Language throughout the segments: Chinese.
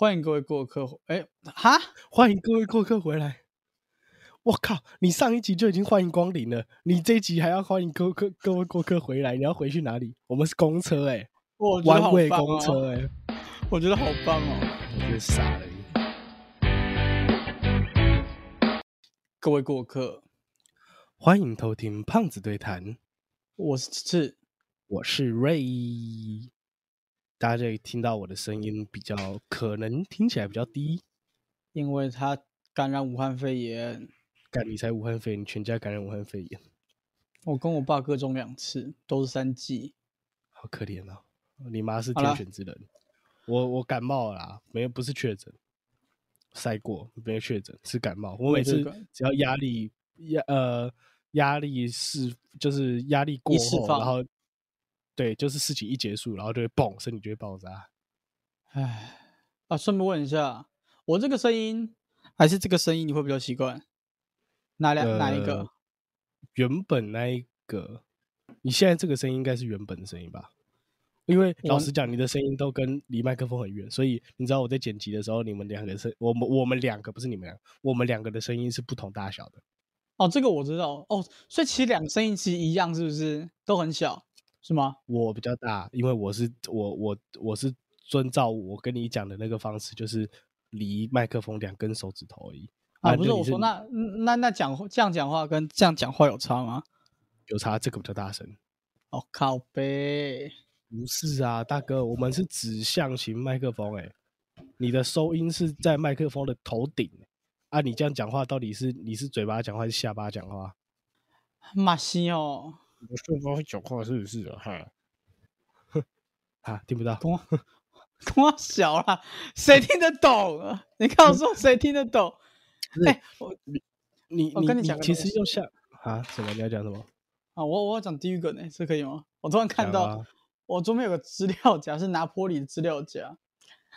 欢迎各位过客。哎，哈，欢迎各位过客回来。我靠，你上一集就已经欢迎光临了，你这一集还要欢迎各客各位过客回来？你要回去哪里？我们是公车哎、我觉得好弯位棒哦公车哎、我觉得好棒哦。我觉得傻了。各位过客，欢迎偷听胖子对谈，我是是我是 Ray。大家这里听到我的声音比较可能听起来比较低，因为他感染武汉肺炎，干你才武汉肺炎，你全家感染武汉肺炎，我跟我爸各中两次，都是三剂。好可怜啊！你妈是天选之人，我我感冒了啦，没有不是确诊，晒过没有确诊是感冒。我每次只要压力压呃压力释就是压力过后，然后对就是事情一结束，然后就会嘣，身体就会爆炸。唉，啊，顺便问一下，我这个声音还是这个声音，你会比较习惯？哪两、哪一个呃？原本那一个，你现在这个声音应该是原本的声音吧？因为老实讲，你的声音都跟离麦克风很远，所以你知道我在剪辑的时候，你们两个声，我们我们两个不是你们两个，我们两个的声音是不同大小的。哦，这个我知道哦，所以其实两个声音其实一样，是不是？都很小，是吗？我比较大，因为我是我我我是遵照我跟你讲的那个方式，就是离麦克风两根手指头而已。啊，不是我说，那嗯那那讲这样讲话跟这样讲话有差吗？有差，这个比较大声。哦，靠背，不是啊，大哥，我们是指向型麦克风、欸，你的收音是在麦克风的头顶、啊，你这样讲话到底是你是嘴巴讲话还是下巴讲话？马西哦，我下巴会讲话是不是啊？哈，啊，听不到。跟我跟我小啦，谁听得懂啊？你告诉我谁听得懂？哎、我你我跟你讲其实用下啊什么？你要讲什么？啊，我我要讲地狱梗呢，这可以吗？我突然看到，啊我桌面有个资料夹，是拿坡里的资料夹。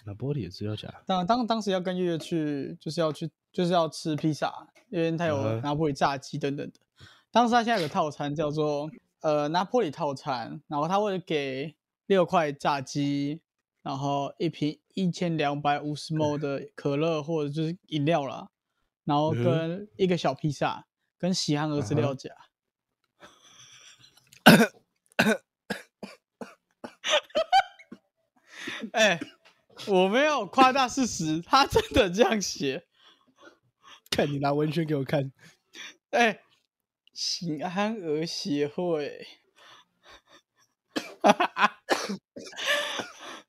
拿玻璃的资料夹。当当当时要跟月月去，就是要去，就是要吃披萨，因为他有拿坡里炸鸡等等的。当时他现在有个套餐叫做呃拿坡里套餐，然后他会给六块炸鸡，然后一瓶一千两百五十 ml 的可乐或者就是饮料啦，然后跟一个小披萨，跟喜憨儿资料夹。哎、我没有夸大事实，他真的这样写。看你拿文宣给我看，哎、喜憨儿协会，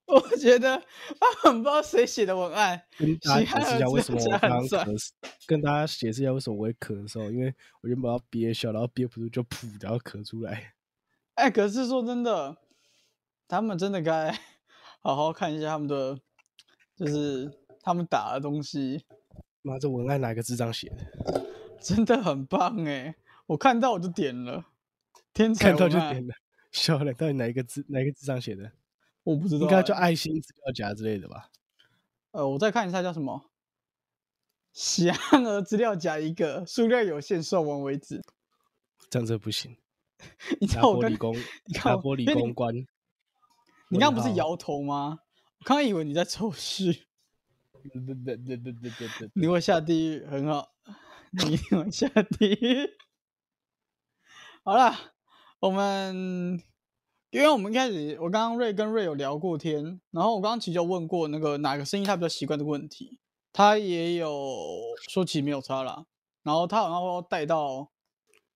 我觉得他很不知道谁写的文案。跟大家解释一下为什么我刚刚咳嗽，跟大家解释一下为什么我会咳嗽，因为我原本要憋笑，然后憋不住就噗，然后咳出来。哎、可是说真的，他们真的该 好好看一下他们的，就是他们打的东西，妈，这文案哪个智障写的？真的很棒哎！我看到我就点了，天才看到就点了，笑了。到底哪一个字？哪一个字上写的？我不知道，应该叫爱心资料夹之类的吧？呃，我再看一下叫什么？喜安尔资料夹一个，数量有限，售完为止。这样子不行。你看我理工，你看我理工关。你刚刚不是摇头吗？我刚刚以为你在抽事。你会下地狱，很好，你一定下地狱。好了，我们因为我们一开始，我刚刚瑞跟瑞有聊过天，然后我刚刚其实有问过那个哪个声音他比较习惯的问题，他也有说其没有差啦，然后他好像要带到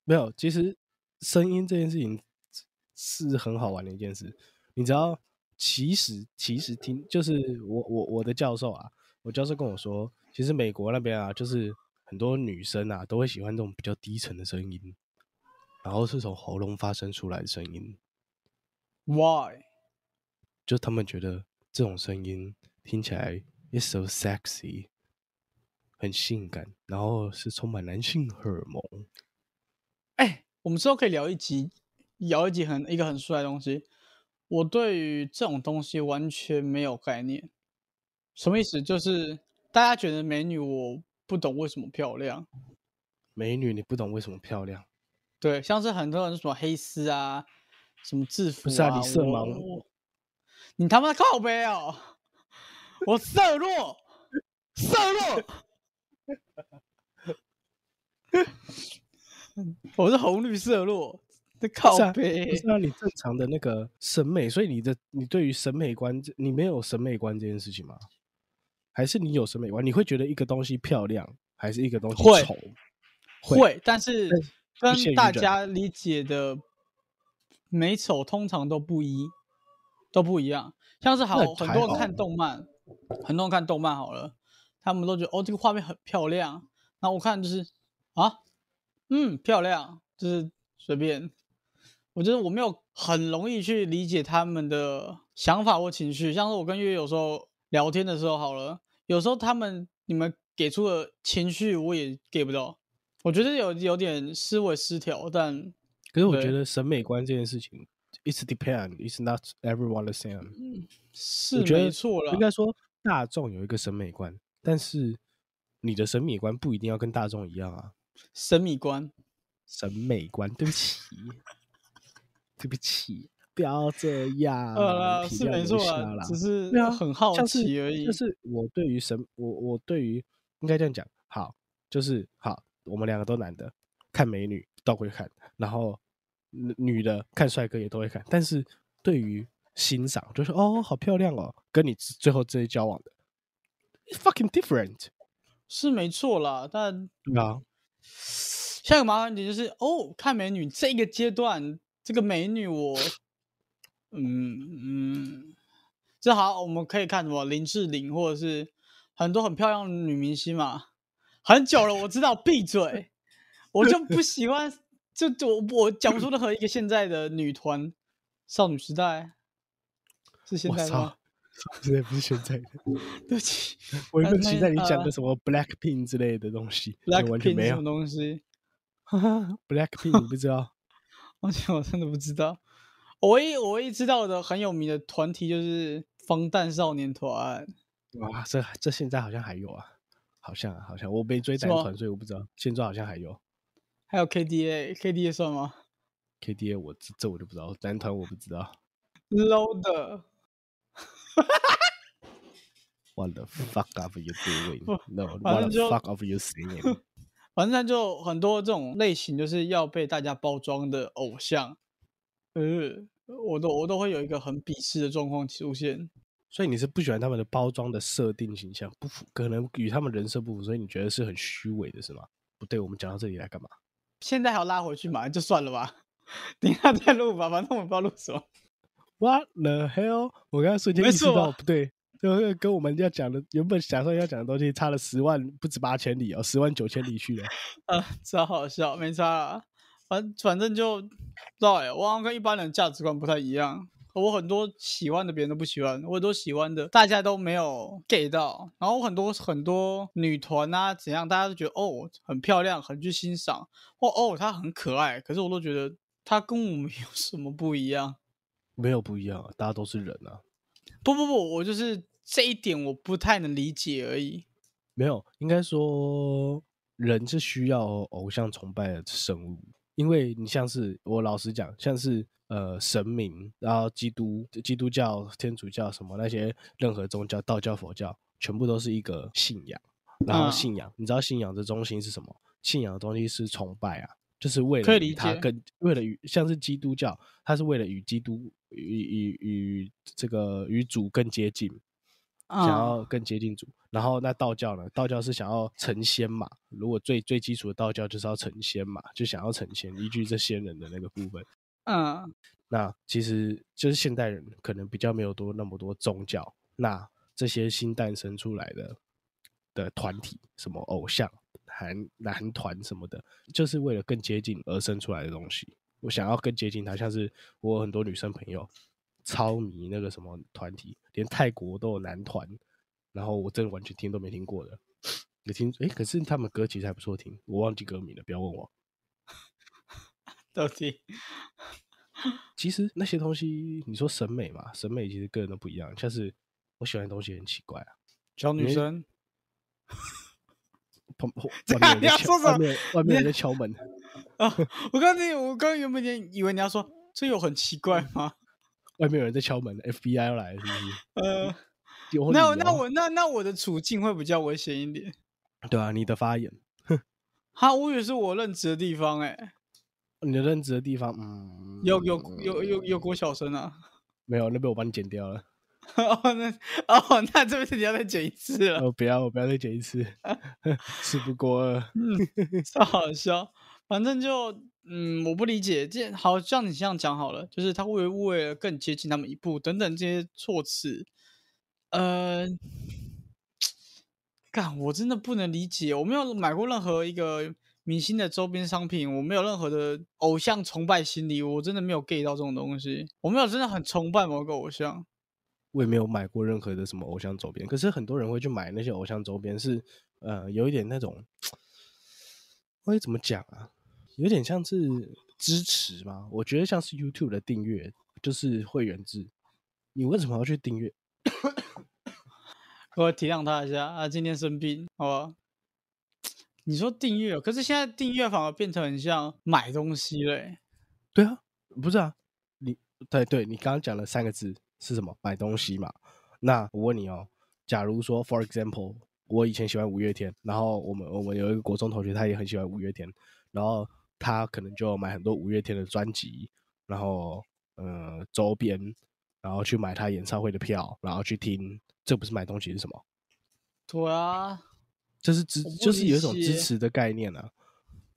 没有。其实声音这件事情是很好玩的一件事。你知道，其实其实听就是我我我的教授啊，我教授跟我说，其实美国那边啊，就是很多女生啊都会喜欢这种比较低沉的声音，然后是从喉咙发生出来的声音。why。就他们觉得这种声音听起来 is so sexy，很性感，然后是充满男性荷尔蒙。哎、我们之后可以聊一集，聊一集很一个很帅的东西。我对于这种东西完全没有概念，什么意思？就是大家觉得美女，我不懂为什么漂亮。美女，你不懂为什么漂亮？对，像是很多人什么黑丝啊，什么制服不是啊你色盲我你他妈靠背哦！我色弱，色弱。我是红绿色弱，这靠背不。是啊，你正常的那个审美，所以你的你对于审美观，你没有审美观这件事情吗？还是你有审美观？你会觉得一个东西漂亮，还是一个东西丑？会，但是跟大家理解的美丑通常都不一，都不一样。像是好很多人看动漫，很多人看动漫好了，他们都觉得哦这个画面很漂亮，然后我看就是啊，嗯漂亮，就是随便。我觉得我没有很容易去理解他们的想法或情绪，像是我跟月月有时候聊天的时候好了，有时候他们你们给出的情绪我也 get 不到，我觉得有有点思维失调，但可是我觉得审美观这件事情，it's depend, it's not everyone the same。是我觉得没错了应。该说大众有一个审美观，但是你的审美观不一定要跟大众一样啊。审美观，审美观，对不起，对不起，不要这样。呃是没错啦，只是对啊很好奇而已。就是我对于审，我我对于应该这样讲，好，就是好，我们两个都男的，看美女都会看，然后女女的看帅哥也都会看，但是对于欣赏，就是哦，好漂亮哦，跟你最后这些交往的，it's，fucking different。是没错啦，但对啊，下一个麻烦点就是哦，看美女这个阶段，这个美女我，嗯嗯，这好，我们可以看什么林志玲，或者是很多很漂亮的女明星嘛。很久了，我知道，闭嘴，我就不喜欢，就就我我讲不出任何一个现在的女团，少女时代是现在的吗？，现在不是现在的，对不起我原本期待你讲呃的什么 Blackpink 之类的东西，，Blackpink 没什么。东西？Blackpink 你不知道？而且我真的不知道。我唯一我唯一知道的很有名的团体就是防弹少年团，哇，这这现在好像还有啊，好像啊，好像我没追是吗男团，所以我不知道。现在好像还有还有 KDA，KDA 算吗 KDA，我这这我就不知道，男团我不知道。？low 的 What the fuck are you doing? 不 No, 反 what the fuck are you saying? 反正就很多这种类型，就是要被大家包装的偶像，呃，我都我都会有一个很鄙视的状况出现。所以你是不喜欢他们的包装的设定形象不符，可能与他们人设不符，所以你觉得是很虚伪的是吗？不对，我们讲到这里来干嘛？现在还要拉回去嘛，就算了吧，等一下再录吧，反正我们不知道录什么。What the hell？我刚刚瞬间没意识到不对，就是跟我们要讲的原本打算要讲的东西差了十万不止八千里哦，十万九千里去了。啊，超好笑，没差啦。反反正就不知道哎、我好像跟一般人价值观不太一样。我很多喜欢的别人都不喜欢，我很多喜欢的大家都没有 get 到。然后很多很多女团啊怎样，大家都觉得哦很漂亮，很去欣赏，或哦她很可爱。可是我都觉得她跟我们有什么不一样？没有不一样啊，大家都是人啊。不不不，我就是这一点我不太能理解而已。没有，应该说人是需要偶像崇拜的生物，因为你像是我老实讲，像是呃神明，然后基督、基督教、天主教什么那些任何宗教，道教、佛教，全部都是一个信仰。然后嗯信仰，你知道信仰的中心是什么？信仰的东西是崇拜啊，就是为了他更为了与像是基督教，它是为了与基督与与与这个与主更接近，想要嗯更接近主。然后那道教呢？道教是想要成仙嘛？如果最最基础的道教就是要成仙嘛，就想要成仙，依据这仙人的那个部分。嗯那其实就是现代人可能比较没有多那么多宗教，那这些新诞生出来的的团体，什么偶像、韩男团什么的，就是为了更接近而生出来的东西。我想要更接近他，像是我很多女生朋友超迷那个什么团体，连泰国都有男团，然后我真的完全听都没听过的。你听，诶，可是他们歌其实还不错听，我忘记歌名了，不要问我。其实那些东西，你说审美嘛，审美其实个人都不一样。像是我喜欢的东西很奇怪啊，小女没生旁这外面人样你要说什么在敲外面外面有人在 敲门，啊！我刚才我刚原本也以为你要说这有很奇怪吗？外面有人在敲门，FBI 要来是不是？呃，丢那那我那那我的处境会比较危险一点。对啊，你的发言，哈，我也是我任职的地方、欸，你的任职的地方，嗯，有有有有有国小生啊。没有？那边我帮你剪掉了。哦，那哦，那这边你要再剪一次了，哦，不要，我不要再剪一次，事不过二。超好笑。反正就嗯，我不理解，这好像你这样讲好了，就是他为为了更接近他们一步等等这些措辞，呃，干，我真的不能理解。我没有买过任何一个明星的周边商品，我没有任何的偶像崇拜心理，我真的没有 get 到这种东西，我没有真的很崇拜某个偶像。我也没有买过任何的什么偶像周边，可是很多人会去买那些偶像周边是，呃，有一点那种，我会怎么讲啊？有点像是支持吧。我觉得像是 YouTube 的订阅，就是会员制。你为什么要去订阅？我体谅他一下，啊，今天生病，好吧？你说订阅，可是现在订阅反而变成很像买东西嘞欸、对啊，不是啊，你对对，你刚刚讲了三个字是什么？买东西嘛。那我问你哦，假如说，for example，我以前喜欢五月天，然后我们我们有一个国中同学，他也很喜欢五月天，然后他可能就买很多五月天的专辑，然后呃周边，然后去买他演唱会的票，然后去听，这不是买东西是什么？对啊，这是支就是有一种支持的概念啊，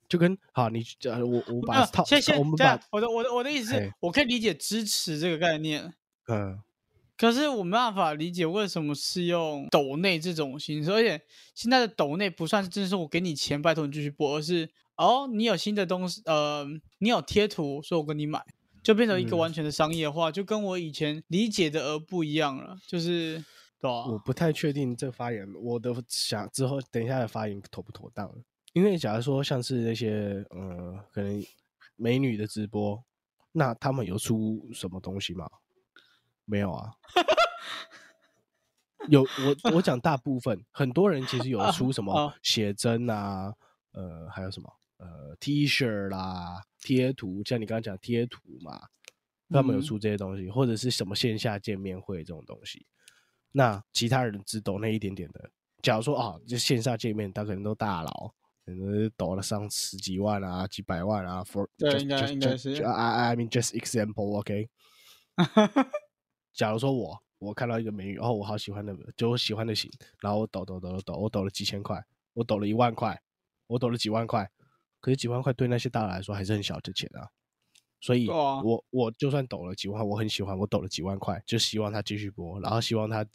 就跟好你呃我我把套有现现我们把我的我的我的意思是，我可以理解支持这个概念，嗯。可是我没办法理解为什么是用抖内这种形式，而且现在的抖内不算是真是我给你钱，拜托你继续播，而是哦，你有新的东西，呃，你有贴图，所以我跟你买，就变成一个嗯。完全的商业化，就跟我以前理解的而不一样了，就是对啊，我不太确定这发言，我的想之后等一下的发言妥不妥当。因为假如说像是那些呃，可能美女的直播，那他们有出什么东西吗？没有啊。有我我讲大部分，很多人其实有出什么啊写真啊，呃，还有什么呃 T 恤啦、贴图，像你刚刚讲贴图嘛，他们有嗯出这些东西，或者是什么线下见面会这种东西。那其他人只抖那一点点的，假如说啊，就线下见面，他可能都大佬，可能抖了上十几万啊、几百万啊。For 对应该应该是 I I mean just example，OK、假如说我我看到一个美女，哦，我好喜欢的，就我喜欢的型，然后我抖抖抖抖抖，我抖了几千块，我抖了一万块，我抖了几万块，可是几万块对那些大佬来说还是很小的钱啊。所以我我就算抖了几万，我很喜欢，我抖了几万块，就希望他继续播，然后希望他，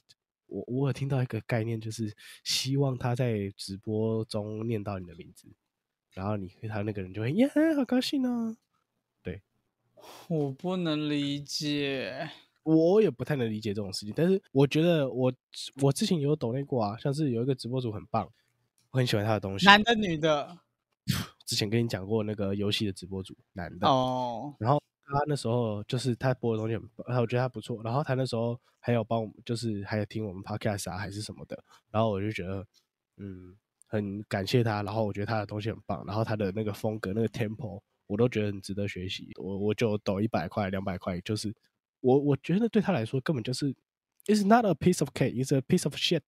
我我有听到一个概念，就是希望他在直播中念到你的名字，然后你他那个人就会耶，好高兴哦。对 我不能理解。我也不太能理解这种事情，但是我觉得我我之前有抖那过啊，像是有一个直播主很棒，我很喜欢他的东西。男的女的？之前跟你讲过那个游戏的直播主，男的，哦，然后他那时候就是他播的东西很棒，我觉得他不错。然后他那时候还有帮我们，就是还有听我们 podcast 啊，还是什么的。然后我就觉得，嗯，很感谢他。然后我觉得他的东西很棒，然后他的那个风格、那个 tempo，我都觉得很值得学习。我我就抖一百块、两百块，就是我我觉得对他来说根本就是，it's not a piece of cake, it's a piece of shit。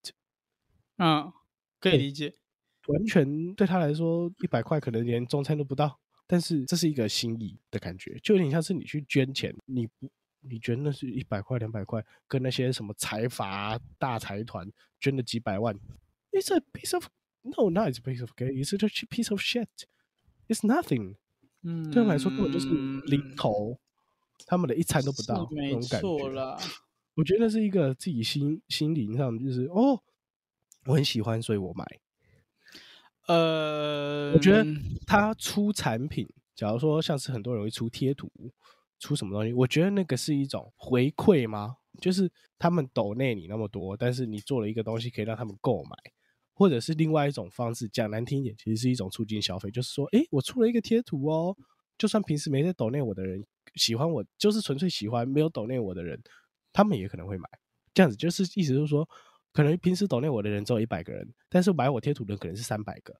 嗯，可以理解。完全对他来说，一百块可能连中餐都不到，但是这是一个心意的感觉，就有点像是你去捐钱，你不你捐的是一百块、两百块，跟那些什么财阀大财团捐了几百万，it's a piece of no, not it's a piece of cake, it's a piece of shit, it's nothing。嗯，对他们来说根本就是零头，他们的一餐都不到那种感觉。我觉得是一个自己心心灵上就是哦，我很喜欢，所以我买。呃，我觉得他出产品，假如说像是很多人会出贴图，出什么东西，我觉得那个是一种回馈吗？就是他们抖内你那么多，但是你做了一个东西可以让他们购买，或者是另外一种方式，讲难听一点，其实是一种促进消费，就是说，诶，我出了一个贴图哦，就算平时没在抖内我的人喜欢我，就是纯粹喜欢没有抖内我的人，他们也可能会买。这样子就是意思就是说，可能平时抖内我的人只有一百个人，但是买我贴图的人可能是三百个，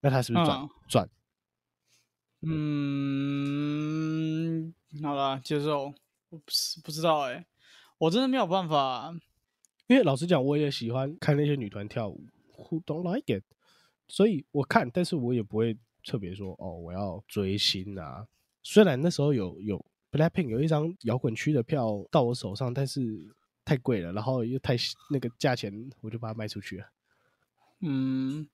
那他是不是赚嗯赚？嗯，好啦，接受。我不是不知道哎、我真的没有办法因为老实讲，我也喜欢看那些女团跳舞，Who don't like it？所以我看，但是我也不会特别说哦，我要追星啊。虽然那时候有有 Blackpink 有一张摇滚区的票到我手上，但是太贵了，然后又太那个价钱，我就把它卖出去了。嗯，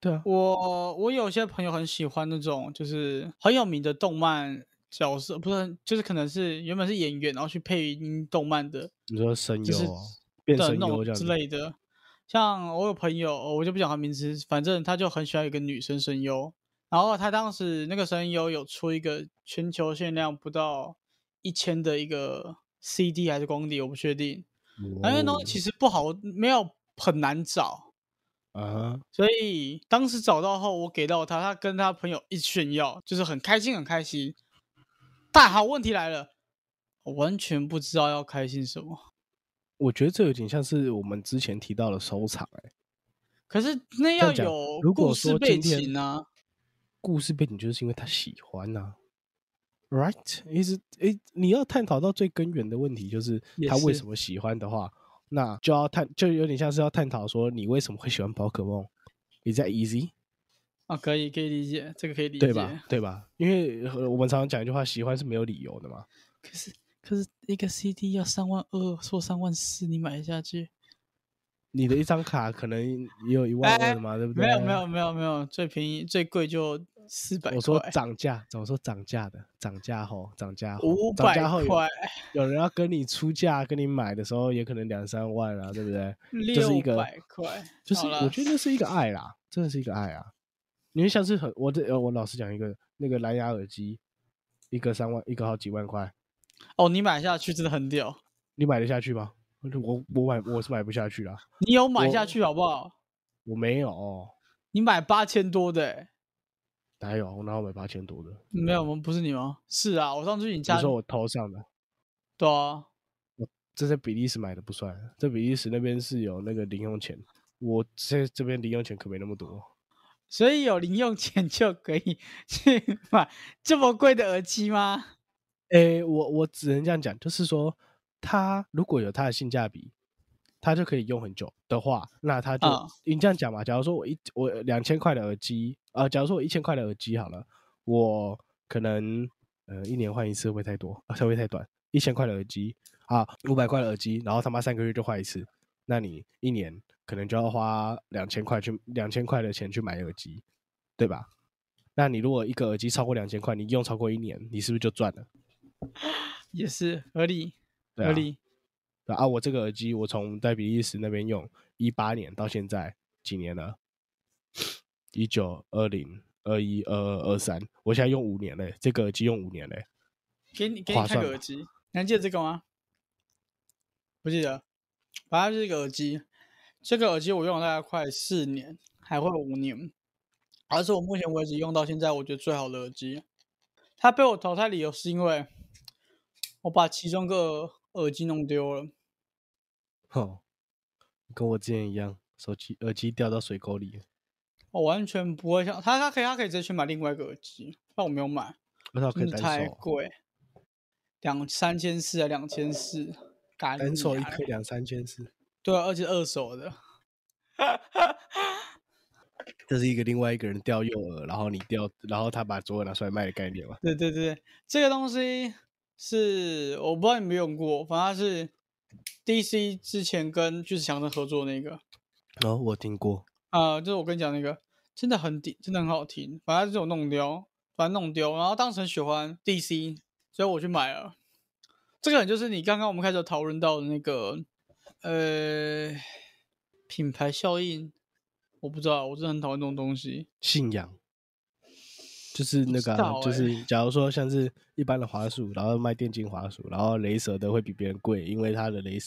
对啊，我我有些朋友很喜欢那种就是很有名的动漫角色，不是就是可能是原本是演员，然后去配音动漫的，你说声就是优、哦、变声优这样子，类的。像我有朋友，我就不讲他名字，反正他就很喜欢一个女生声优，然后他当时那个声优有出一个全球限量不到一千的一个 CD 还是光碟，我不确定。那因为东西其实不好，没有很难找，啊哈，所以当时找到后，我给到他，他跟他朋友一起炫耀，就是很开心，很开心。但好，问题来了，我完全不知道要开心什么。我觉得这有点像是我们之前提到的收藏、欸，可是那要有故事背景啊，故事背景就是因为他喜欢呐、right？意思诶，你要探讨到最根源的问题，就是他为什么喜欢的话，那就要探，就有点像是要探讨说你为什么会喜欢宝可梦，Is that easy？啊，可以可以理解，这个可以理解。对吧？对吧？因为呃我们常常讲一句话，喜欢是没有理由的嘛。可是可是一个 CD 要三万二，说三万四，你买下去？你的一张卡可能也有一万二的嘛，对不对？没有没有没有没有，最便宜最贵就四百块。我说涨价，怎么说涨价的，涨价后，涨价后，五百块，有人要跟你出价，跟你买的时候也可能两三万啊，对不对？六百块，就是啦我觉得那是一个爱啦，真的是一个爱啊。因为像是很我这呃我老实讲一个那个蓝牙耳机，一个三万，一个好几万块，哦，你买下去真的很屌，你买得下去吗？我我买我是买不下去啦，你有买下去好不好？我没有，你买八千多的、欸，哪有我哪有买八千多的？没有我们？不是你吗？是啊，我上次去你家，你说我头上的，对啊，这在比利时买的不算，在比利时那边是有那个零用钱，我这这边零用钱可没那么多。所以有零用钱就可以去买这么贵的耳机吗？诶，我我只能这样讲，就是说，它如果有它的性价比，它就可以用很久的话，那它就、嗯你这样讲嘛。假如说我一我两千块的耳机，呃，假如说我一千块的耳机好了，我可能呃一年换一次会不会太多？啊，会不会太短？一千块的耳机啊，五百块的耳机，然后他妈三个月就换一次，那你一年可能就要花两千块去两千块的钱去买耳机，对吧？那你如果一个耳机超过两千块，你用超过一年，你是不是就赚了？也是合理，对啊合理。对啊，我这个耳机我从在比利时那边用一八年到现在几年了？一九、二零、二一、二二、二三，我现在用五年嘞，这个耳机用五年嘞。给你给你看个耳机，你还记得这个吗？不记得，反正就是一个耳机。这个耳机我用了大概快四年，还会有五年，而是我目前为止用到现在我觉得最好的耳机。它被我淘汰理由是因为我把其中一个耳机弄丢了。哼，跟我之前一样，手机耳机掉到水沟里了，我完全不会想他，他可以，他可以直接去买另外一个耳机，但我没有买，可以单真的太，贵，两三千四啊，两千四，干单手一颗两三千四，对啊，而且二手的，这是一个另外一个人掉右耳，然后你掉，然后他把左耳拿出来卖的概念嘛？对对对，这个东西是我不知道你有没有用过，反正它是 DC 之前跟巨石强森合作那个，哦，我听过，啊，就是我跟你讲那个，真的很顶，真的很好听，反正就是我弄丢，反正弄丢，然后当时很喜欢 DC，所以我去买了。这个就是你刚刚我们开始讨论到的那个，呃，品牌效应，我不知道，我真的很讨厌这种东西。信仰，就是那个啊、欸就是假如说像是一般的滑鼠，然后卖电竞滑鼠，然后雷蛇的会比别人贵，因为它的雷，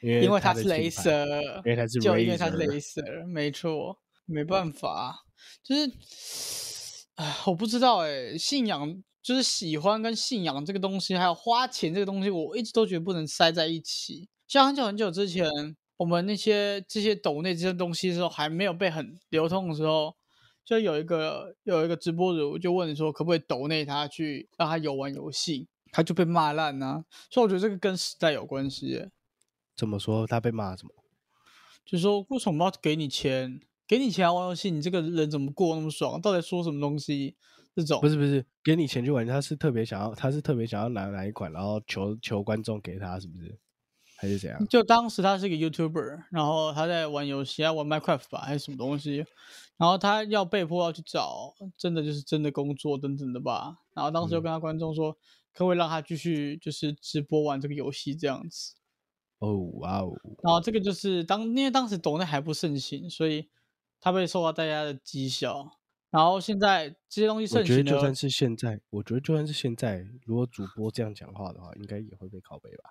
因为因为它它是雷蛇，因为它是就因为它是雷蛇，没错，没办法，就是，啊，我不知道哎、信仰就是喜欢跟信仰这个东西，还有花钱这个东西，我一直都觉得不能塞在一起。像很久很久之前，我们那些这些抖内这些东西的时候，还没有被很流通的时候，就有一个有一个直播主就问说，可不可以抖内他去让他游玩游戏，他就被骂烂啊。所以我觉得这个跟时代有关系耶。怎么说？他被骂什么？就说为什么要给你钱？给你钱玩游戏，你这个人怎么过那么爽？到底说什么东西？这种不是不是，给你钱去玩，他是特别想要，他是特别想要拿哪一款，然后求求观众给他，是不是？还是怎样？就当时他是一个 YouTuber，然后他在玩游戏，玩 Minecraft 吧，还是什么东西？然后他要被迫要去找真的就是真的工作等等的吧。然后当时就跟他观众说，可不可以让他继续就是直播玩这个游戏这样子？哦哇哦！然后这个就是当因为当时抖音还不盛行，所以他被受到大家的讥笑。然后现在这些东西盛行我觉得就算是现在，我觉得就算是现在，如果主播这样讲话的话，应该也会被拷贝吧。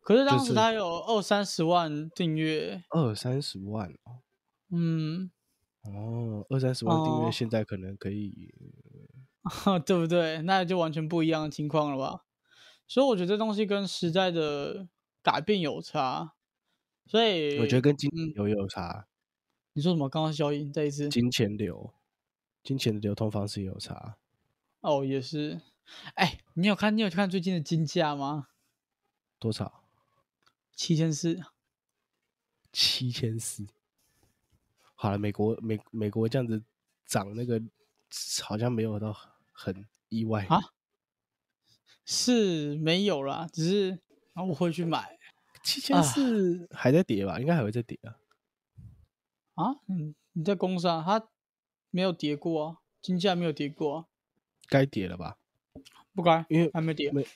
可是当时他有二三十万订阅，二三十万哦，嗯，哦，二三十万订阅，现在可能可以，对不对？那就完全不一样的情况了吧？所以我觉得这东西跟时代的改变有差，所以我觉得跟金流有差。你说什么？刚刚消音，再一次。金钱流，金钱的流通方式有差。哦，也是。哎，你有看？你有看最近的金价吗？多少？七千四，七千四。好了，美国美美国这样子涨，那个好像没有到很意外啊。是没有啦，只是啊，我会去买。七千四还在跌吧？应该还会再跌啊。啊，你，你在工商，它没有跌过啊，金价没有跌过啊。该跌了吧？不该，因为还没跌。没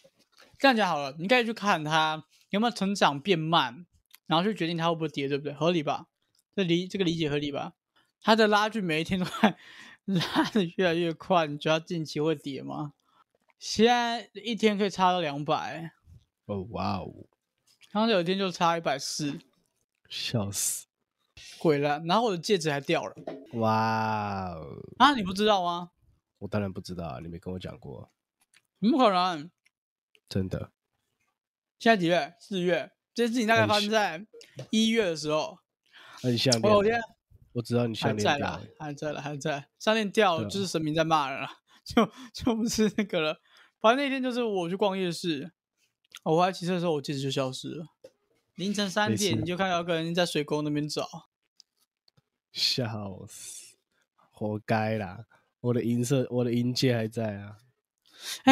这样讲好了，你可以去看它。有没有成长变慢，然后去决定它会不会跌，对不对？合理吧？这理这个理解合理吧？它的拉锯每一天都在 拉的越来越快，你觉得近期会跌吗？现在一天可以差到两百。哦哇哦！刚刚有一天就差一百四，笑死，鬼了！然后我的戒指还掉了。哇哦！啊，你不知道吗？我当然不知道啊，你没跟我讲过。怎么可能？真的。现在几月？四月。这件事情大概发生在一月的时候。那你项链？我天，我知道你项链在了，还在了，还在。项链掉了，就是神明在骂人了，就就不是那个了。反正那天就是我去逛夜市，我还骑车的时候，我戒指就消失了。凌晨三点，你就看到有个人在水沟那边找。笑死，活该啦！我的银色，我的银戒还在啊，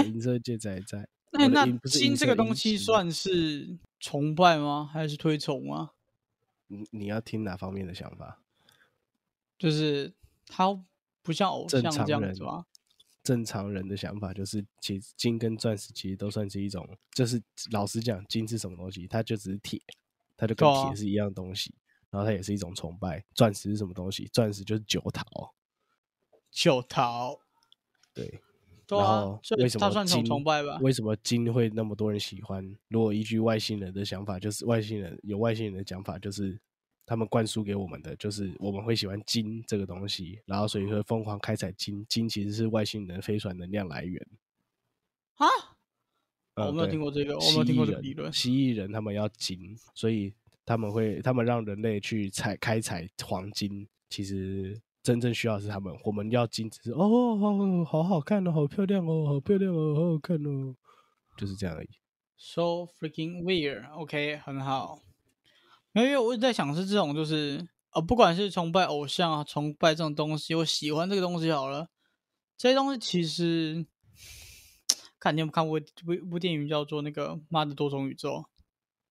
银色戒指还在。那那金这个东西算是崇拜吗？还是推崇吗？你你要听哪方面的想法？就是他不像偶像这样子吗？正常人的想法就是，其实金跟钻石其实都算是一种，就是老实讲，金是什么东西？它就只是铁，它就跟铁是一样东西。然后它也是一种崇拜。钻石是什么东西？钻石就是九桃。九桃，对。然后为什么金？崇拜吧？为什么金会那么多人喜欢？如果依据外星人的想法，就是外星人有外星人的讲法，就是他们灌输给我们的，就是我们会喜欢金这个东西，然后所以会疯狂开采金。金其实是外星人飞船能量来源。啊？我没有听过这个，我没有听过这个理论。蜥蜴人他们要金，所以他们会他们让人类去采开采黄金，其实。真正需要是他们，我们要金只是哦，好好好看哦，好漂亮哦，好漂亮哦，好好看哦，就是这样而已。So freaking weird，OK，很好。因为我在想是这种，就是呃，不管是崇拜偶像啊，崇拜这种东西，我喜欢这个东西好了。这些东西其实，看你有没有看过一部一部电影叫做那个《妈的多重宇宙》？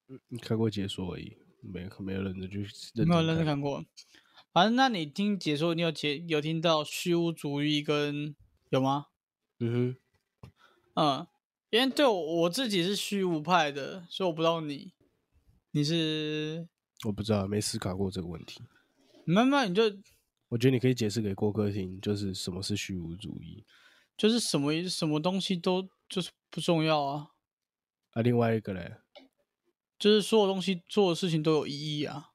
嗯，你看过解说而已，没没有认真去，没有认真看过。反正那你听解说，你有解有听到虚无主义跟有吗？嗯哼，嗯，因为对我我自己是虚无派的，所以我不知道你你是我不知道，没思考过这个问题。慢慢你就，我觉得你可以解释给郭哥听，就是什么是虚无主义，就是什么什么东西都就是不重要啊。啊，另外一个嘞，就是所有东西做的事情都有意义啊。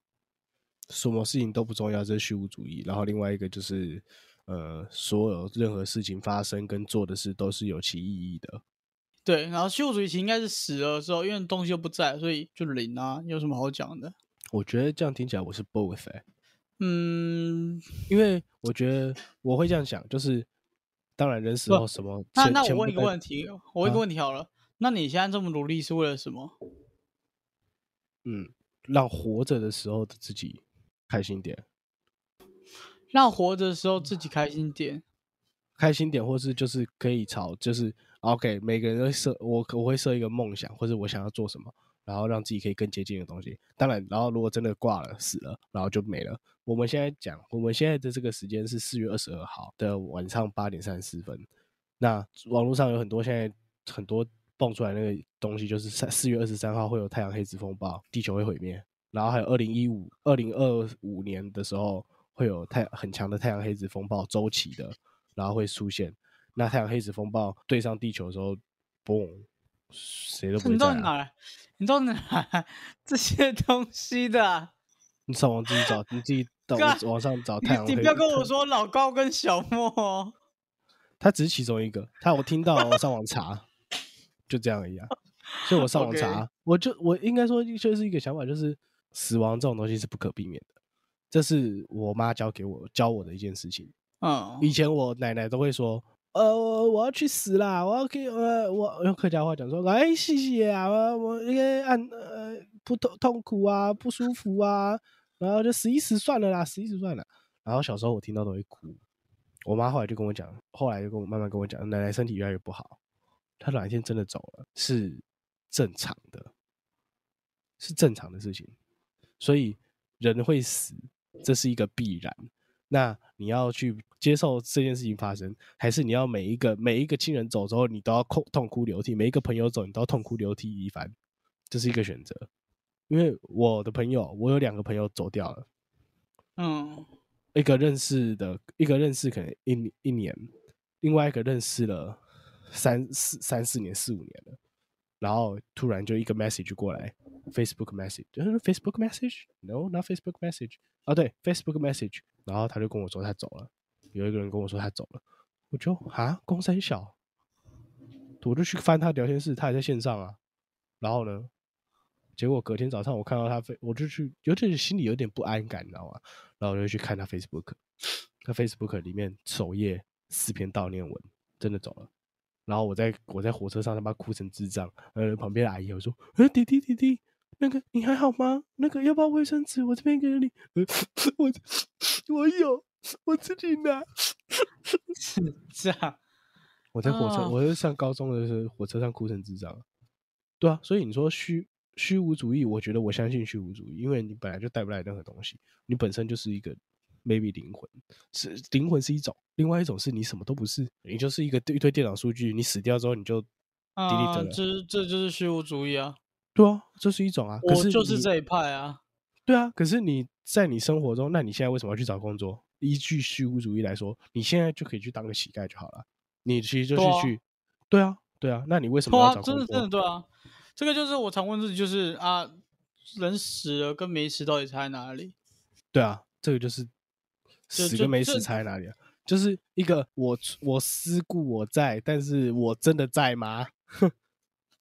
什么事情都不重要，这是虚无主义。然后另外一个就是，呃，所有任何事情发生跟做的事都是有其意义的。对，然后虚无主义其实应该是死了之后，因为东西又不在，所以就零啊，有什么好讲的？我觉得这样听起来我是 both 哎，嗯，因为我觉得我会这样想，就是当然人死后什么？那那我问一个问题，我问一个问题好了，那你现在这么努力是为了什么？嗯，让活着的时候的自己开心点，让活着的时候自己开心点。开心点，或是就是可以朝就是 OK，每个人都设我我会设一个梦想，或者我想要做什么，然后让自己可以更接近的东西。当然，然后如果真的挂了死了，然后就没了。我们现在讲，我们现在的这个时间是四月二十二号的晚上八点三十四分。那网络上有很多现在很多蹦出来那个东西，就是三四月二十三号会有太阳黑子风暴，地球会毁灭。然后还有二零一五二零二五年的时候会有太很强的太阳黑子风暴周期的。然后会出现，那太阳黑子风暴对上地球的时候，嘣，谁都不会在、你到哪来？你到哪来这些东西的？你上网自己找，你自己 到网上找太阳黑。你你不要跟我说老高跟小莫哦。他只是其中一个，他我听到我上网查，就这样而已啊。所以我上网 查，我就我应该说就是一个想法，就是死亡这种东西是不可避免的，这是我妈教给我教我的一件事情。嗯，以前我奶奶都会说，呃，我我要去死啦，我要去呃，我用客家话讲说，哎，谢谢啊，我我应该按呃不痛痛苦啊，不舒服啊，然后就死一死算了啦，死一死算了。然后小时候我听到都会哭，我妈后来就跟我讲，后来就跟我慢慢跟我讲，奶奶身体越来越不好，她哪一天真的走了是正常的，是正常的事情，所以人会死，这是一个必然。那你要去接受这件事情发生，还是你要每一个每一个亲人走之后，你都要痛痛哭流涕；每一个朋友走，你都要痛哭流涕一番，这是一个选择。因为我的朋友，我有两个朋友走掉了，嗯，一个认识的，一个认识可能一一年，另外一个认识了三四三四年、四五年了，然后突然就一个 message 过来，Facebook message，Facebook message，no，not Facebook message，啊对，Facebook message，然后他就跟我说他走了，有一个人跟我说他走了，我就啊，公三小，我就去翻他聊天室，他还在线上啊，然后呢，结果隔天早上我看到他飞，我就去，有点心里有点不安感，你知道吗？然后我就去看他 Facebook，他 Facebook 里面首页四篇悼念文，真的走了。然后我在我在火车上他妈哭成智障，呃，旁边的阿姨我说，呃，弟弟弟弟，那个你还好吗？那个要不要卫生纸？我这边给你，呃，我我有，我自己拿。是这样。我在火车，哦我是上高中的时候，火车上哭成智障。对啊，所以你说虚虚无主义，我觉得我相信虚无主义，因为你本来就带不来任何东西，你本身就是一个 maybe 灵魂，是灵魂是一种，另外一种是你什么都不是，你就是一个一堆电脑数据，你死掉之后你就 delete 啊，这这就是虚无主义啊！对啊，这是一种啊。可我是就是这一派啊。对啊，可是你在你生活中，那你现在为什么要去找工作？依据虚无主义来说，你现在就可以去当个乞丐就好了。你其实就是去，对啊，对啊，那你为什么要找工作？真的对啊，这个就是我常问自己，就是啊，人死了跟没死到底差在哪里？对啊，这个就是死跟没死差在哪里啊？就是一个我我思故我在，但是我真的在吗？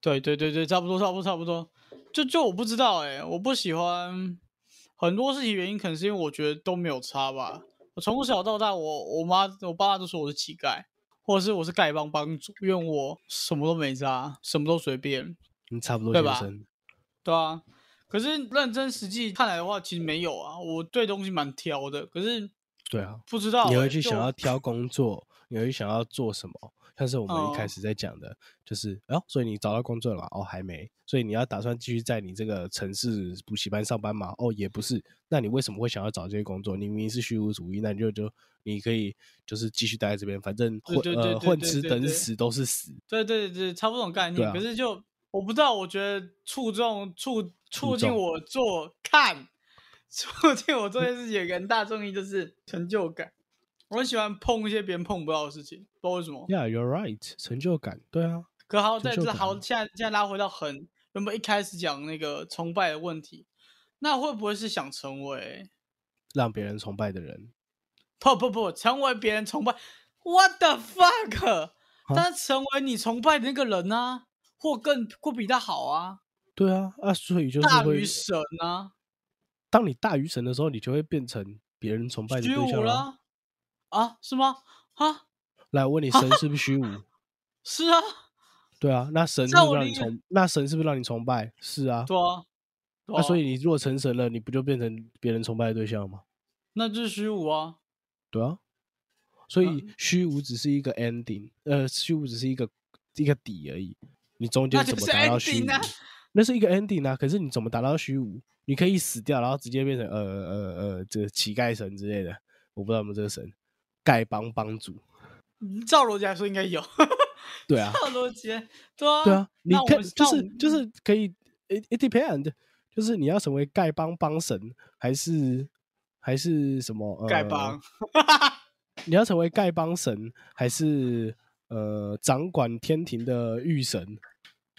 对对对对，差不多差不多差不多。就就我不知道哎、我不喜欢很多事情，原因可能是因为我觉得都没有差吧。我从小到大，我我妈我爸都说我是乞丐，或者是我是丐帮帮主，因为我什么都没差，什么都随便。你差不多对吧，对啊，可是认真实际看来的话，其实没有啊。我对东西蛮挑的，可是对啊，不知道、你欸、会去想要挑工作，你会想要做什么？像是我们一开哦始在讲的，就是哦，所以你找到工作了？哦，还没，所以你要打算继续在你这个城市补习班上班吗？哦，也不是，那你为什么会想要找这些工作？你明明是虚无主义，那你就就你可以就是继续待在这边，反正混呃混吃等死都是死。对对对，差不多这种概念。啊可是就我不知道，我觉得触动促促进我做看，促进我做这件事情有一个很大重意就是成就感。我很喜欢碰一些别人碰不到的事情，不知道为什么。Yeah, you're right，成就感，对啊，可好在这好，现在现在拉回到很原本一开始讲那个崇拜的问题，那会不会是想成为？让别人崇拜的人，不不不，成为别人崇拜，what the fuck？但是成为你崇拜的那个人呢、或更或比他好啊，对啊，啊，所以就是大于，神啊，当你大于神的时候，你就会变成别人崇拜的对象。了啊？是吗？啊，来，我问你，神是不是虚无？是啊，对啊，那神是不是让你崇？那神是不是让你崇拜？是啊，对啊，那、所以你如果成神了，你不就变成别人崇拜的对象吗？那就是虚无啊。对啊，所以嗯虚无只是一个 ending，呃，虚无只是一个一个底而已。你中间怎么达到虚无？那是一个 ending 啊，可是你怎么达到虚无？你可以死掉，然后直接变成呃呃呃这个乞丐神之类的，我不知道有没有这个神，丐帮帮主。照逻辑来说应该有。对啊，照逻辑，对啊，对啊，你看就是就是可以，it it depend，就是你要成为丐帮帮神，还是还是什么呃丐帮，你要成为丐帮神，还是呃掌管天庭的御神？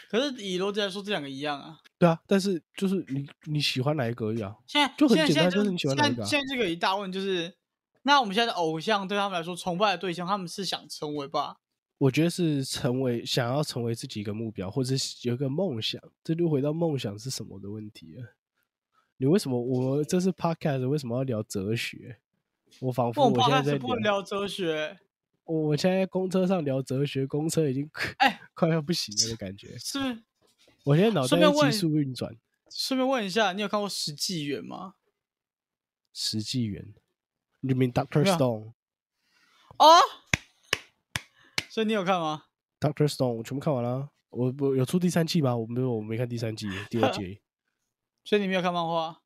可是以逻辑来说，这两个一样啊。对啊，但是就是你你喜欢哪一个而已啊？现在就很简单就是你喜欢哪一个啊现在这个一大问就是，那我们现在的偶像对他们来说，崇拜的对象，他们是想成为吧？我觉得是成为想要成为自己一个目标，或者是有一个梦想，这就回到梦想是什么的问题了。你为什么我这是 podcast 为什么要聊哲学？我仿佛我现在在不能聊哲学，我我现在在公车上聊哲学，公车已经哎 快要不行了的感觉。是？我现在脑袋急速运转。顺便问一下，你有看过《十纪元》吗？实际元，你 mean Doctor 没有 Stone？Doctor 哦，所以你有看吗？Doctor？Stone 我全部看完了。我我有出第三季吗？我没有，我没看第三季，第二季。所以你没有看漫画？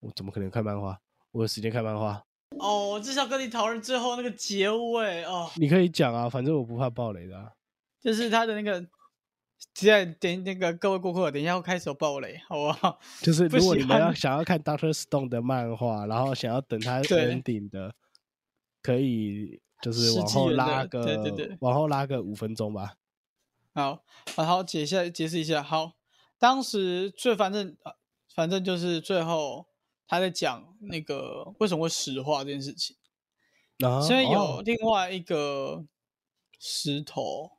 我怎么可能看漫画？我有时间看漫画？哦，我至少跟你讨论最后那个结尾哦，你可以讲啊，反正我不怕暴雷的、啊。就是他的那个。现在等那个各位顾客，等一下要开始有暴雷，好不好？就是如果你们要想要看 Doctor Stone 的漫画，然后想要等它对 ending 的，可以就是往后拉个对对对往后拉个五分钟吧。好，然后解一下，解释一下。好，当时最反正呃反正就是最后他在讲那个为什么会石化这件事情，啊，所以有哦另外一个石头，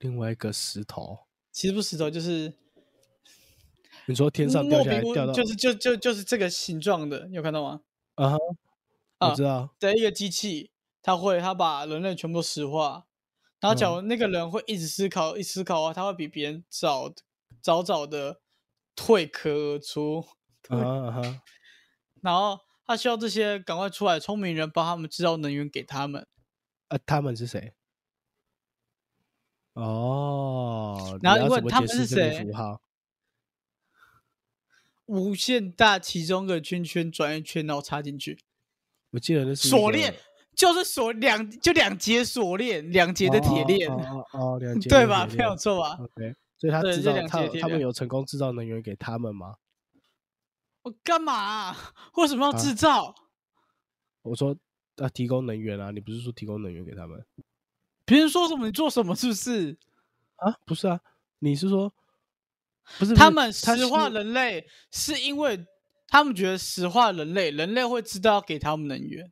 另外一个石头，其实不是石头，就是你说天上掉下来掉到就是就就就是这个形状的，你有看到吗？啊哈，啊我知道，的一个机器，它会它把人类全部石化，然后假嗯。如那个人会一直思考，一思考啊，他会比别人早早早的退壳而出，啊哈啊哈，然后他需要这些赶快出来聪明人帮他们制造能源给他们，啊，他们是谁？哦，然后问他们是谁？无限大其中个圈圈转一圈，然后插进去，我记得那是锁链就是锁两就两节锁链，两节的铁链，哦哦两 节对吧？没有错吧？OK，所以他制造他他们有成功制造能源给他们吗？我干嘛啊、为什么要啊制造？我说啊，提供能源啊，你不是说提供能源给他们别人说什么你做什么，是不是？啊？不是啊，你是说不是他们石化人类是因为他们觉得石化人类，人类会知道要给他们能源，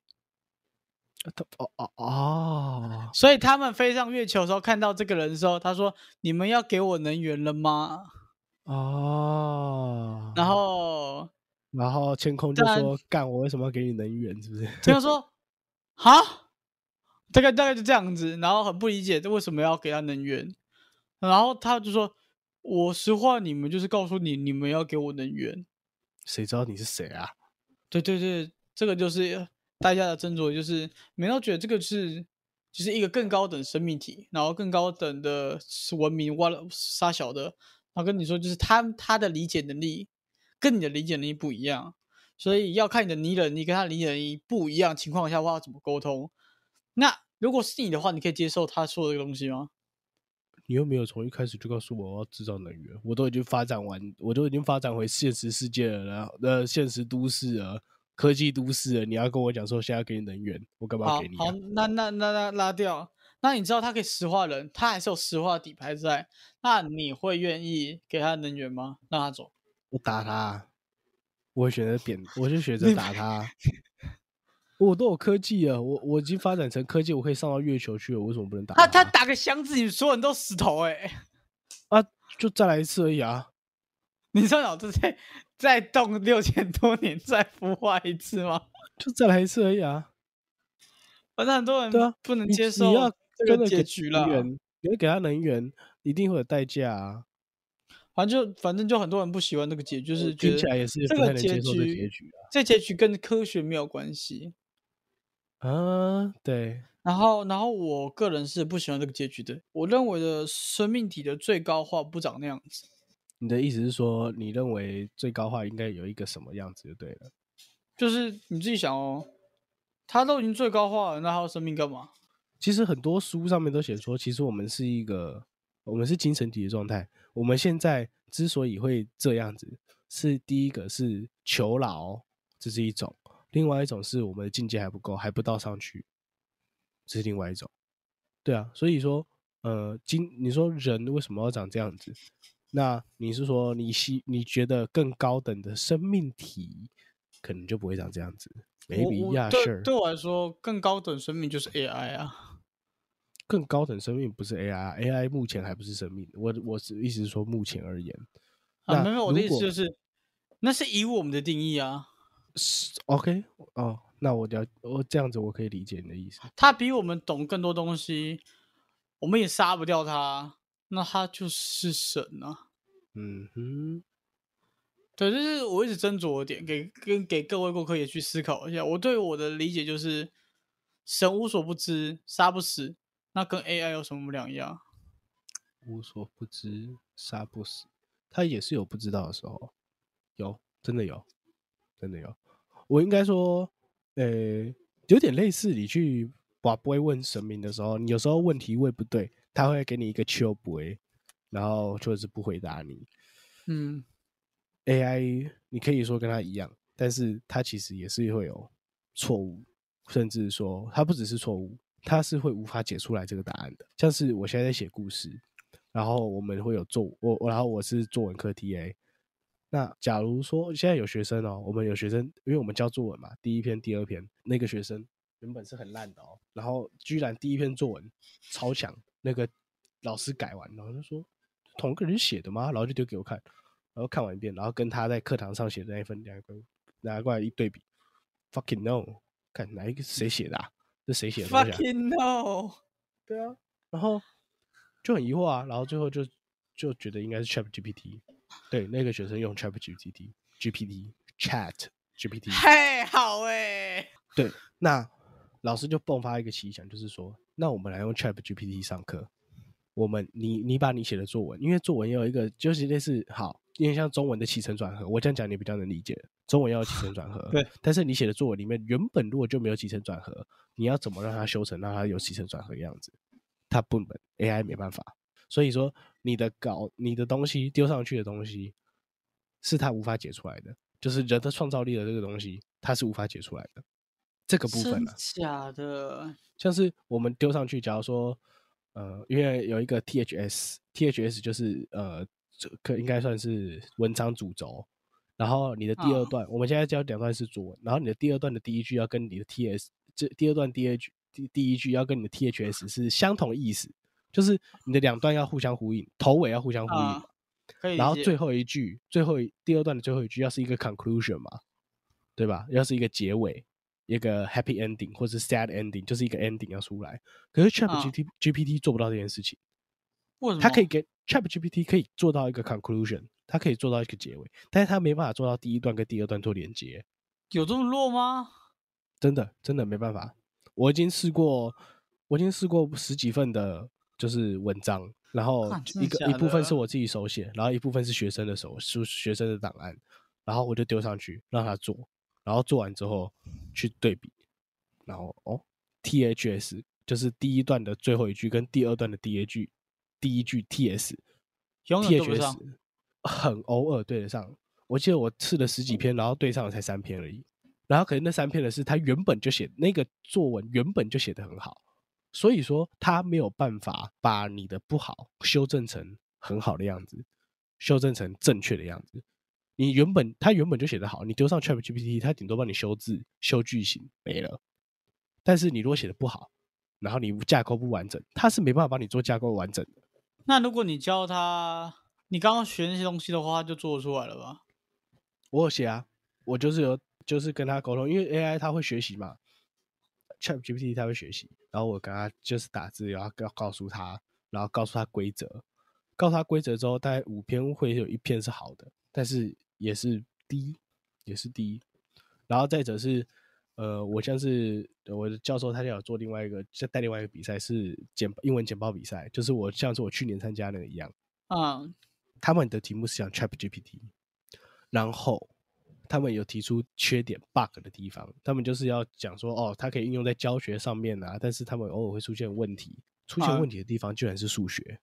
哦哦哦，所以他们飞上月球的时候看到这个人的时候，他说：“你们要给我能源了吗哦，？”然后然后天空就但说：“干，我为什么要给你能源？是不是这样说：“哈，大概大概就这样子。”然后很不理解这为什么要给他能源，然后他就说：“我实话你们就是告诉你，你们要给我能源。”谁知道你是谁啊？对对对，这个就是大家的斟酌，就是每人都觉得这个是就是一个更高等生命体，然后更高等的文明挖了杀小的，然后跟你说就是他他的理解能力跟你的理解能力不一样，所以要看你的理解能力跟他的理解能力不一样情况下的话要怎么沟通。那如果是你的话，你可以接受他说的这个东西吗？你又没有从一开始就告诉我我要制造能源，我都已经发展完，我都已经发展回现实世界了，然后呃，现实都市了，科技都市了，你要跟我讲说现在给你能源，我干嘛要给你、啊好，？那那那那拉掉。那你知道他可以石化人，他还是有石化底牌在，那你会愿意给他能源吗？让他走？我打他，我会选择扁，我就选择打他。我都有科技了，我我已经发展成科技，我可以上到月球去了，我为什么不能打他他打个箱子，你所有人都死头哎、啊，就再来一次而已啊！你知道脑子再再动六千多年再孵化一次吗？就再来一次而已啊！反正很多人对啊不能接受你要这个结局啦。能源，你要给他能源，一定会有代价啊！反正就反正就很多人不喜欢这个结局，就是觉得听起来也是这个结局。这结局跟科学没有关系。啊，对，然后，然后我个人是不喜欢这个结局的。我认为的生命体的最高化不长那样子，你的意思是说，你认为最高化应该有一个什么样子就对了？就是你自己想哦，它都已经最高化了，那还有生命干嘛？其实很多书上面都写说，其实我们是一个，我们是精神体的状态。我们现在之所以会这样子，是第一个是求老，这是一种；另外一种是我们的境界还不够，还不到上去，这是另外一种。对啊，所以说，呃，今你说人为什么要长这样子？那你是说你希你觉得更高等的生命体可能就不会长这样子我？Maybe 对 sure。对我来说，更高等生命就是 AI 啊。更高等生命不是 AI，AI 目前还不是生命。我我是意思是说，目前而言，啊，没有，我的意思就是，那是以我们的定义啊，是 OK 哦，那我了我这样子我可以理解你的意思。他比我们懂更多东西，我们也杀不掉他，那他就是神啊。嗯哼，对，这是我一直斟酌的点，给跟给各位顾客也去思考一下。我对我的理解就是，神无所不知，杀不死，那跟 AI 有什么两样？无所不知，杀不死，他也是有不知道的时候，有真的有，真的有。我应该说，呃，有点类似你去把不会问神明的时候，你有时候问题问不对，他会给你一个秋不会，然后就是不回答你。嗯，AI 你可以说跟他一样，但是他其实也是会有错误，甚至说他不只是错误，他是会无法解出来这个答案的。像是我现在在写故事，然后我们会有作我我，然后我是作文课 TA。那假如说现在有学生哦，我们有学生，因为我们教作文嘛，第一篇、第二篇，那个学生原本是很烂的哦，然后居然第一篇作文超强，那个老师改完，然后就说同一个人写的吗？然后就丢给我看，然后看完一遍，然后跟他在课堂上写的那一份两个拿过来一对比，fucking no，看哪一个谁写的啊？这谁写的？Fucking no！对啊，然后就很疑惑啊，然后最后就就觉得应该是 Chat GPT，对，那个学生用 Chat GPT GPT Chat GPT，嘿，好哎、对，那老师就迸发一个奇想，就是说，那我们来用 Chat GPT 上课。我们你你把你写的作文，因为作文也有一个就是类似好，因为像中文的起承转合，我这样讲你比较能理解。中文要有起承转合，对。但是你写的作文里面原本如果就没有起承转合，你要怎么让它修成让它有起承转合的样子？它不能 AI 没办法。所以说你的稿、你的东西丢上去的东西，是他无法解出来的，就是人的创造力的这个东西，他是无法解出来的。这个部分真呢、假的？像是我们丢上去，假如说，呃，因为有一个 THS，THS 就是呃，这个应该算是文章主轴，然后你的第二啊段，我们现在教两段是作文，然后你的第二段的第一句要跟你的 TS，这第二段第二句第第一句要跟你的 THS 是相同意思，就是你的两段要互相呼应，头尾要互相呼应嘛。啊可以。然后最后一句，最后一第二段的最后一句要是一个 conclusion 嘛，对吧？要是一个结尾，一个 happy ending 或是 sad ending，就是一个 ending 要出来。可是 Chat 啊 GPT、GPT 做不到这件事情，为什么？它可以给 Chat GPT 可以做到一个 conclusion，它可以做到一个结尾，但是它没办法做到第一段跟第二段做连接。有这么弱吗？真的真的没办法。我已经试过，我已经试过十几份的，就是文章，然后一个一部分是我自己手写，然后一部分是学生的手，是学生的档案，然后我就丢上去让他做，然后做完之后去对比，然后哦，THS 就是第一段的最后一句跟第二段的第一句，第一句远对不上 THS 很偶尔对得上。我记得我试了十几篇，然后对上了才三篇而已。然后可能那三篇的是他原本就写那个作文原本就写的很好，所以说他没有办法把你的不好修正成很好的样子，修正成正确的样子。你原本他原本就写的好，你丢上 Chat GPT，它顶多帮你修字、修句型没了。但是你如果写的不好，然后你架构不完整，它是没办法帮你做架构完整的。那如果你教他，你刚刚学那些东西的话，他就做出来了吧？我有写啊，我就是有就是跟他沟通，因为 AI 它会学习嘛，Chat GPT 它会学习，然后我跟他就是打字，然后告告诉他，然后告诉他规则，告诉他规则之后，大概五篇会有一篇是好的，但是也是低，也是低。然后再者是，呃，我像是我的教授，他就有做另外一个，在带另外一个比赛是简英文简报比赛，就是我像是我去年参加那个一样。嗯，他们的题目是讲 Chat GPT，然后他们有提出缺点 bug 的地方，他们就是要讲说，哦，它可以应用在教学上面啊，但是他们偶尔会出现问题，出现问题的地方居然是数学。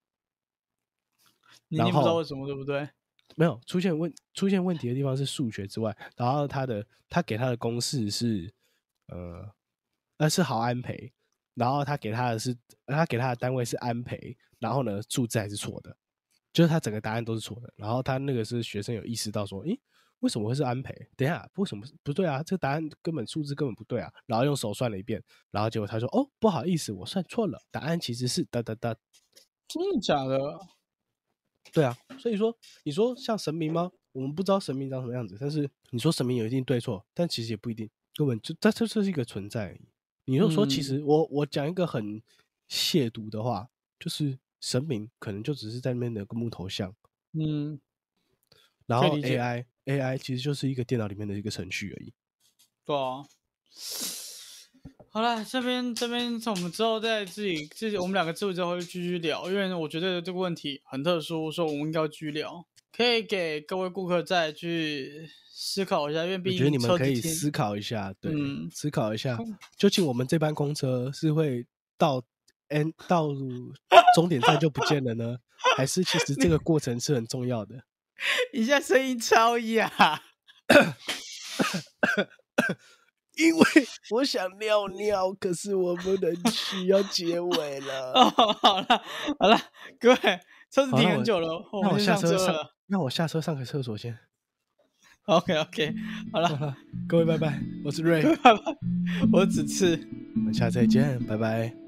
你不知道为什么，对不对？没有出现问出现问题的地方是数学之外，然后他的他给他的公式是呃，那是毫安培，然后他给他的是他给他的单位是安培，然后呢数字还是错的，就是他整个答案都是错的。然后他那个是学生有意识到说，诶，为什么会是安培？等一下，为什么不对啊？这个答案根本数字根本不对啊！然后用手算了一遍，然后结果他说，哦，不好意思，我算错了，答案其实是哒哒哒，真的假的？对啊，所以说你说像神明吗？我们不知道神明长什么样子，但是你说神明有一定对错，但其实也不一定，根本就这这这是一个存在。你就说其实我我讲一个很亵渎的话，就是神明可能就只是在那边的个木头像，嗯，然后 AI AI 其实就是一个电脑里面的一个程序而已。对啊。好了，这边这边，我们之后再自己自己，我们两个自己之后会继续聊，因为我觉得这个问题很特殊，所以我们应该继续聊。可以给各位顾客再去思考一下，因为毕竟我觉得你们可以思考一下，对，思考一下，究竟我们这班公车是会到 N 到终点站就不见了呢，还是其实这个过程是很重要的？你现在声音超哑。因为我想尿尿，可是我不能去，要结尾 了。哦，好了好了，各位，车子停很久了，那我下车上，那我下车上个厕所先。OK OK，好了，各位拜拜，我是瑞，我是子次，我们下次再见，拜拜。